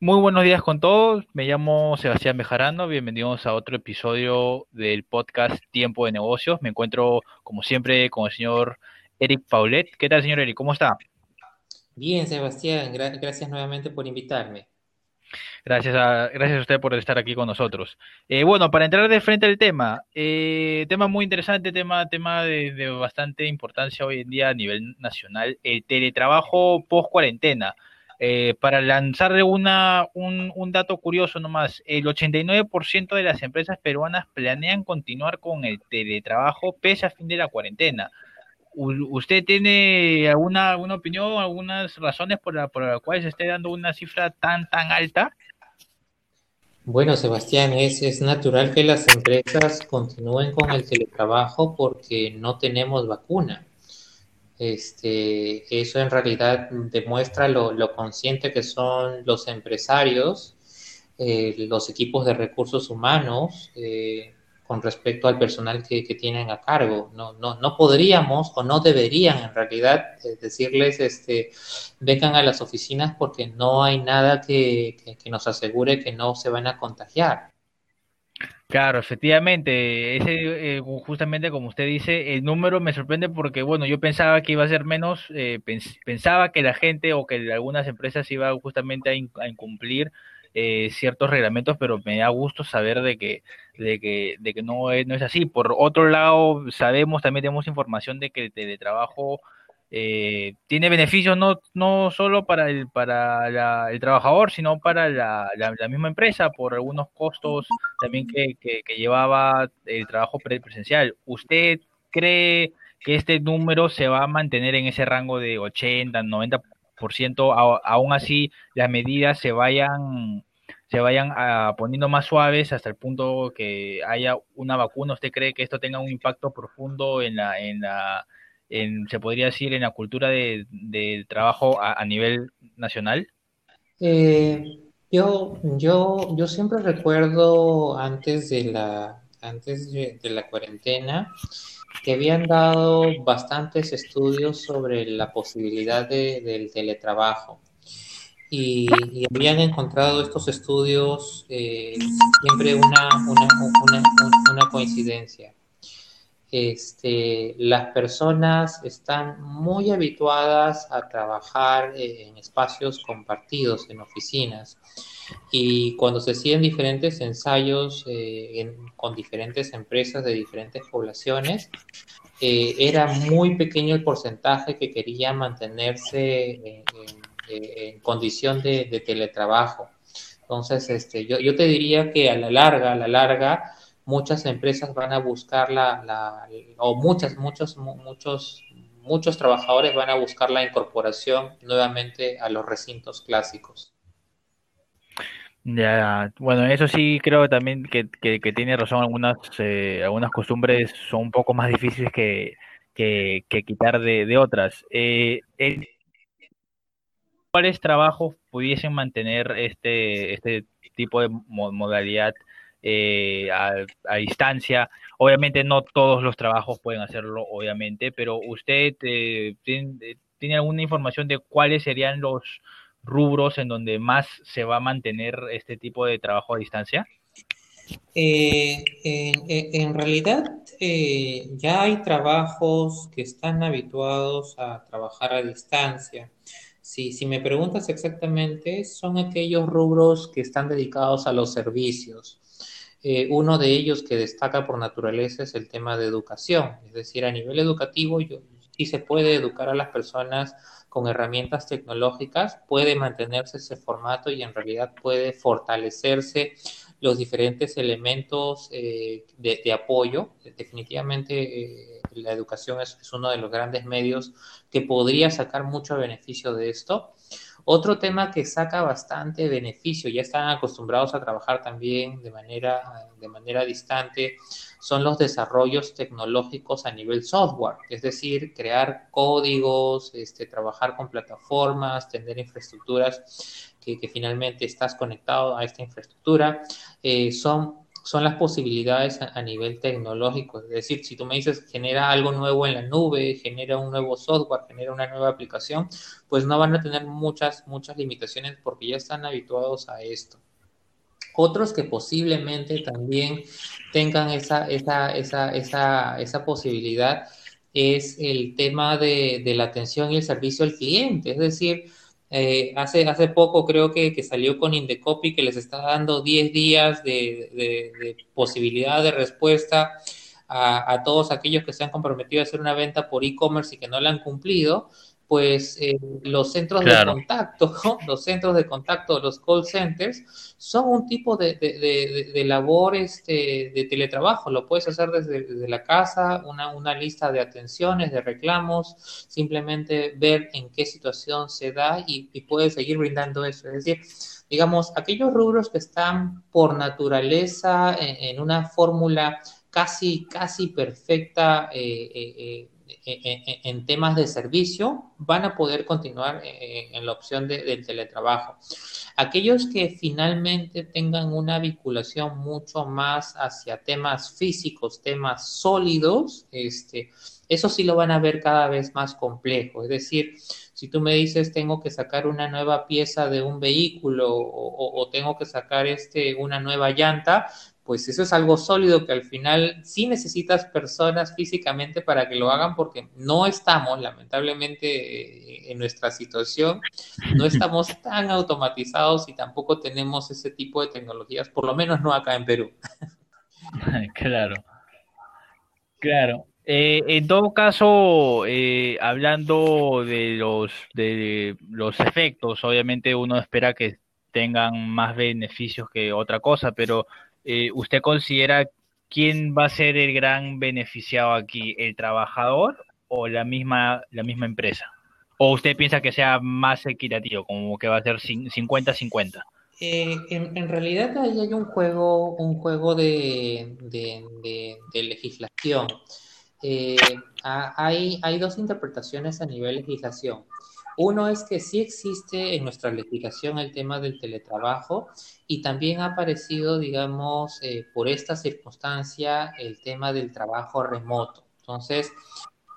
Muy buenos días con todos. Me llamo Sebastián Bejarano. Bienvenidos a otro episodio del podcast Tiempo de Negocios. Me encuentro, como siempre, con el señor Eric Paulet. ¿Qué tal, señor Eric? ¿Cómo está? Bien, Sebastián. gracias nuevamente por invitarme. Gracias a, gracias a usted por estar aquí con nosotros. Eh, bueno, para entrar de frente al tema, eh, tema muy interesante, tema, tema de, de, bastante importancia hoy en día a nivel nacional, el teletrabajo post cuarentena. Eh, para lanzarle una, un, un, dato curioso nomás, el 89% de las empresas peruanas planean continuar con el teletrabajo pese a fin de la cuarentena. ¿Usted tiene alguna, alguna opinión, algunas razones por, la, por las cuales se esté dando una cifra tan, tan alta? Bueno, Sebastián, es, es natural que las empresas continúen con el teletrabajo porque no tenemos vacuna. Este, eso en realidad demuestra lo, lo consciente que son los empresarios, eh, los equipos de recursos humanos eh, con respecto al personal que, tienen a cargo. No, no, no podríamos o no deberían en realidad eh, decirles, este, vengan a las oficinas porque no hay nada que nos asegure que no se van a contagiar. Claro, efectivamente, ese, eh, justamente como usted dice, el número me sorprende porque, bueno, yo pensaba que iba a ser menos, eh, pens pensaba que la gente o que algunas empresas iban justamente a, a incumplir eh, ciertos reglamentos, pero me da gusto saber de que, de que, de que no, es, no es así. Por otro lado, sabemos, también tenemos información de que el teletrabajo eh, tiene beneficios no, no solo para el, para la, el trabajador, sino para la, la, misma empresa por algunos costos también que, que, llevaba el trabajo presencial. ¿Usted cree que este número se va a mantener en ese rango de 80, 90%? A, aún así, las medidas se vayan se vayan a, poniendo más suaves hasta el punto que haya una vacuna. ¿Usted cree que esto tenga un impacto profundo en la, en la en, se podría decir, en la cultura de, de trabajo a, nivel nacional? Eh, yo, yo, yo siempre recuerdo antes de la, antes de, de, la cuarentena que habían dado bastantes estudios sobre la posibilidad de, del teletrabajo. Y, y, habían encontrado estos estudios eh, siempre una, una, una, una coincidencia este, las personas están muy habituadas a trabajar en espacios compartidos, en oficinas. Y cuando se hacían diferentes ensayos eh, con diferentes empresas de diferentes poblaciones, eh, era muy pequeño el porcentaje que quería mantenerse en, en, en condición de, de, teletrabajo. Entonces, este, yo, yo te diría que a la larga, a la larga, muchas empresas van a buscar la, la, o muchas, muchos, muchos, muchos trabajadores van a buscar la incorporación nuevamente a los recintos clásicos. Ya, bueno, eso sí creo también que, que, tiene razón, algunas, eh, algunas costumbres son un poco más difíciles que, que, quitar de, de otras. Eh, ¿Cuáles trabajos pudiesen mantener este, este tipo de modalidad eh, a, distancia. Obviamente no todos los trabajos pueden hacerlo, obviamente, pero usted eh, tiene, tiene, alguna información de cuáles serían los rubros en donde más se va a mantener este tipo de trabajo a distancia. Eh, en, realidad eh, ya hay trabajos que están habituados a trabajar a distancia. Si, si me preguntas exactamente, son aquellos rubros que están dedicados a los servicios. Eh, uno de ellos que destaca por naturaleza es el tema de educación, es decir, a nivel educativo yo, sí se puede educar a las personas con herramientas tecnológicas, puede mantenerse ese formato y en realidad puede fortalecerse los diferentes elementos eh, de, apoyo. Definitivamente eh, la educación es, uno de los grandes medios que podría sacar mucho beneficio de esto. Otro tema que saca bastante beneficio, ya están acostumbrados a trabajar también de manera, de manera distante, son los desarrollos tecnológicos a nivel software, es decir, crear códigos, este, trabajar con plataformas, tener infraestructuras que, finalmente estás conectado a esta infraestructura. Eh, son son las posibilidades a, nivel tecnológico. Es decir, si tú me dices genera algo nuevo en la nube, genera un nuevo software, genera una nueva aplicación, pues no van a tener muchas, muchas limitaciones porque ya están habituados a esto. Otros que posiblemente también tengan esa, esa, esa, esa, esa posibilidad es el tema de, de la atención y el servicio al cliente. Es decir, eh, hace, hace poco creo que, que, salió con Indecopy que les está dando 10 días de, posibilidad de respuesta a, a, todos aquellos que se han comprometido a hacer una venta por e-commerce y que no la han cumplido pues eh, los centros de contacto, los centros de contacto, los call centers, son un tipo de, de, de, labor este, de teletrabajo. Lo puedes hacer desde, la casa, una, una, lista de atenciones, de reclamos, simplemente ver en qué situación se da y, y puedes seguir brindando eso. Es decir, digamos, aquellos rubros que están por naturaleza en, una fórmula casi, casi perfecta. Eh, eh, en temas de servicio van a poder continuar eh, en la opción del teletrabajo. Aquellos que finalmente tengan una vinculación mucho más hacia temas físicos, temas sólidos, este, eso sí lo van a ver cada vez más complejo. Es decir, si tú me dices tengo que sacar una nueva pieza de un vehículo o, o tengo que sacar este, una nueva llanta, pues eso es algo sólido que al final sí necesitas personas físicamente para que lo hagan porque no estamos, lamentablemente, eh, en nuestra situación, no estamos tan automatizados y tampoco tenemos ese tipo de tecnologías, por lo menos no acá en Perú. Claro, claro. Eh, en todo caso, eh, hablando de los, de los efectos, obviamente uno espera que tengan más beneficios que otra cosa, pero eh, ¿usted considera quién va a ser el gran beneficiado aquí, el trabajador o la misma, la misma empresa? ¿O usted piensa que sea más equitativo, como que va a ser 50-50? Eh, en, realidad ahí hay un juego, un juego de, de, legislación. Eh, hay, hay dos interpretaciones a nivel legislación. Uno es que sí existe en nuestra legislación el tema del teletrabajo y también ha aparecido, digamos, eh, por esta circunstancia el tema del trabajo remoto. Entonces,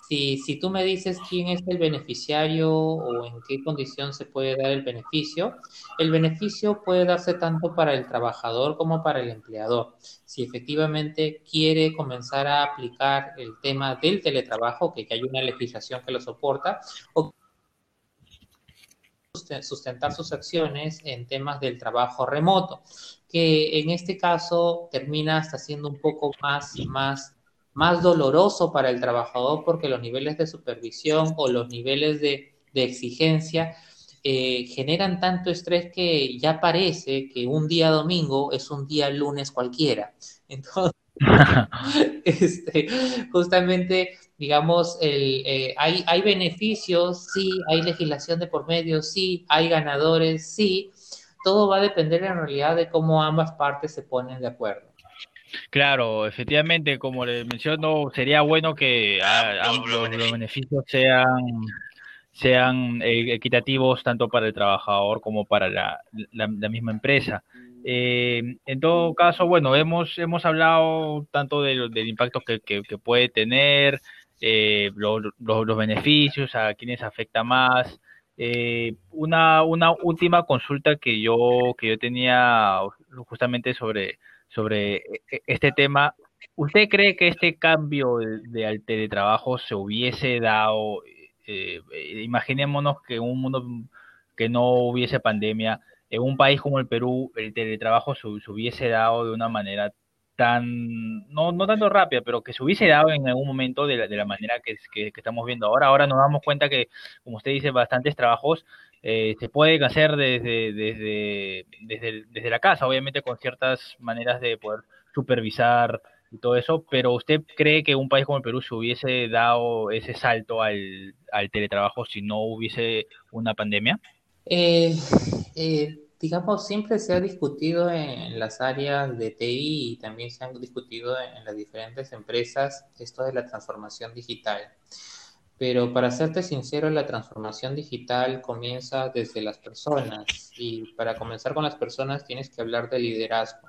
si, si tú me dices quién es el beneficiario o en qué condición se puede dar el beneficio, el beneficio puede darse tanto para el trabajador como para el empleador. Si efectivamente quiere comenzar a aplicar el tema del teletrabajo, que ya hay una legislación que lo soporta, o sustentar sus acciones en temas del trabajo remoto, que en este caso termina hasta siendo un poco más, más, más doloroso para el trabajador porque los niveles de supervisión o los niveles de, de exigencia eh, generan tanto estrés que ya parece que un día domingo es un día lunes cualquiera. Entonces, este, justamente digamos, el, eh, hay, hay beneficios, sí, hay legislación de por medio, sí, hay ganadores, sí, todo va a depender en realidad de cómo ambas partes se ponen de acuerdo. Claro, efectivamente, como les menciono, sería bueno que ambos los beneficios sean sean eh, equitativos tanto para el trabajador como para la, la, misma empresa. Eh, en todo caso, bueno, hemos, hemos hablado tanto del impacto que, que, que puede tener, eh, los, los, beneficios, a quienes afecta más. Eh, una, una última consulta que yo, que yo tenía justamente sobre, sobre e, este tema. ¿Usted cree que este cambio de, al teletrabajo se hubiese dado, eh, imaginémonos que en un mundo que no hubiese pandemia, en un país como el Perú, el teletrabajo se, se hubiese dado de una manera tan, no, no tanto rápida, pero que se hubiese dado en algún momento de la, de la manera que, estamos viendo ahora. Ahora nos damos cuenta que, como usted dice, bastantes trabajos eh, se pueden hacer desde, desde, desde, desde la casa, obviamente con ciertas maneras de poder supervisar y todo eso, pero ¿usted cree que un país como el Perú se hubiese dado ese salto al, al teletrabajo si no hubiese una pandemia? Eh, eh, digamos, siempre se ha discutido en las áreas de TI y también se han discutido en las diferentes empresas esto de la transformación digital. Pero para serte sincero, la transformación digital comienza desde las personas y para comenzar con las personas tienes que hablar de liderazgo.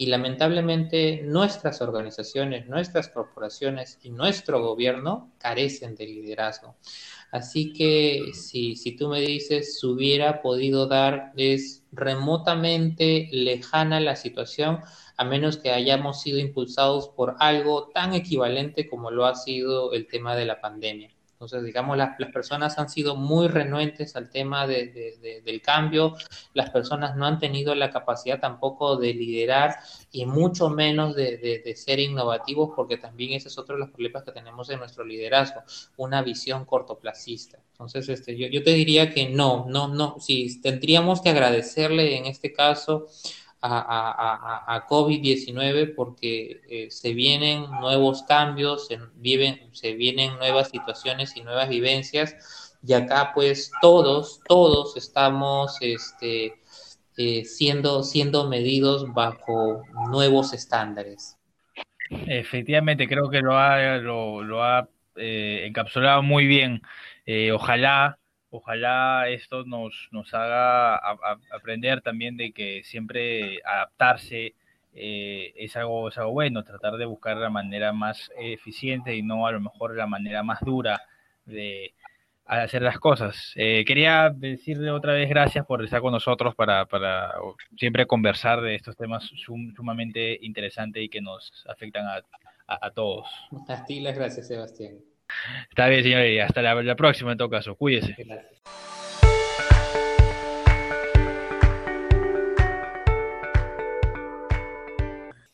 Y lamentablemente nuestras organizaciones, nuestras corporaciones y nuestro gobierno carecen de liderazgo. Así que si, si tú me dices, se hubiera podido dar, es remotamente lejana la situación, a menos que hayamos sido impulsados por algo tan equivalente como lo ha sido el tema de la pandemia. Entonces, digamos, las, personas han sido muy renuentes al tema del cambio, las personas no han tenido la capacidad tampoco de liderar y mucho menos de, ser innovativos, porque también ese es otro de los problemas que tenemos en nuestro liderazgo, una visión cortoplacista. Entonces, este, yo, yo te diría que no, no, no, si tendríamos que agradecerle en este caso a, a, COVID-19 porque eh, se vienen nuevos cambios, se, viven, se vienen nuevas situaciones y nuevas vivencias y acá pues todos, todos estamos este, eh, siendo, siendo medidos bajo nuevos estándares. Efectivamente, creo que lo ha, lo, lo ha eh, encapsulado muy bien. ojalá ojalá esto nos, nos haga aprender también de que siempre adaptarse eh, es, algo, es algo bueno, tratar de buscar la manera más eficiente y no a lo mejor la manera más dura de hacer las cosas. Eh, quería decirle otra vez gracias por estar con nosotros para, para siempre conversar de estos temas sumamente interesantes y que nos afectan a, a, todos. A gracias, Sebastián. Está bien, señor, hasta la, próxima en todo caso. Cuídese.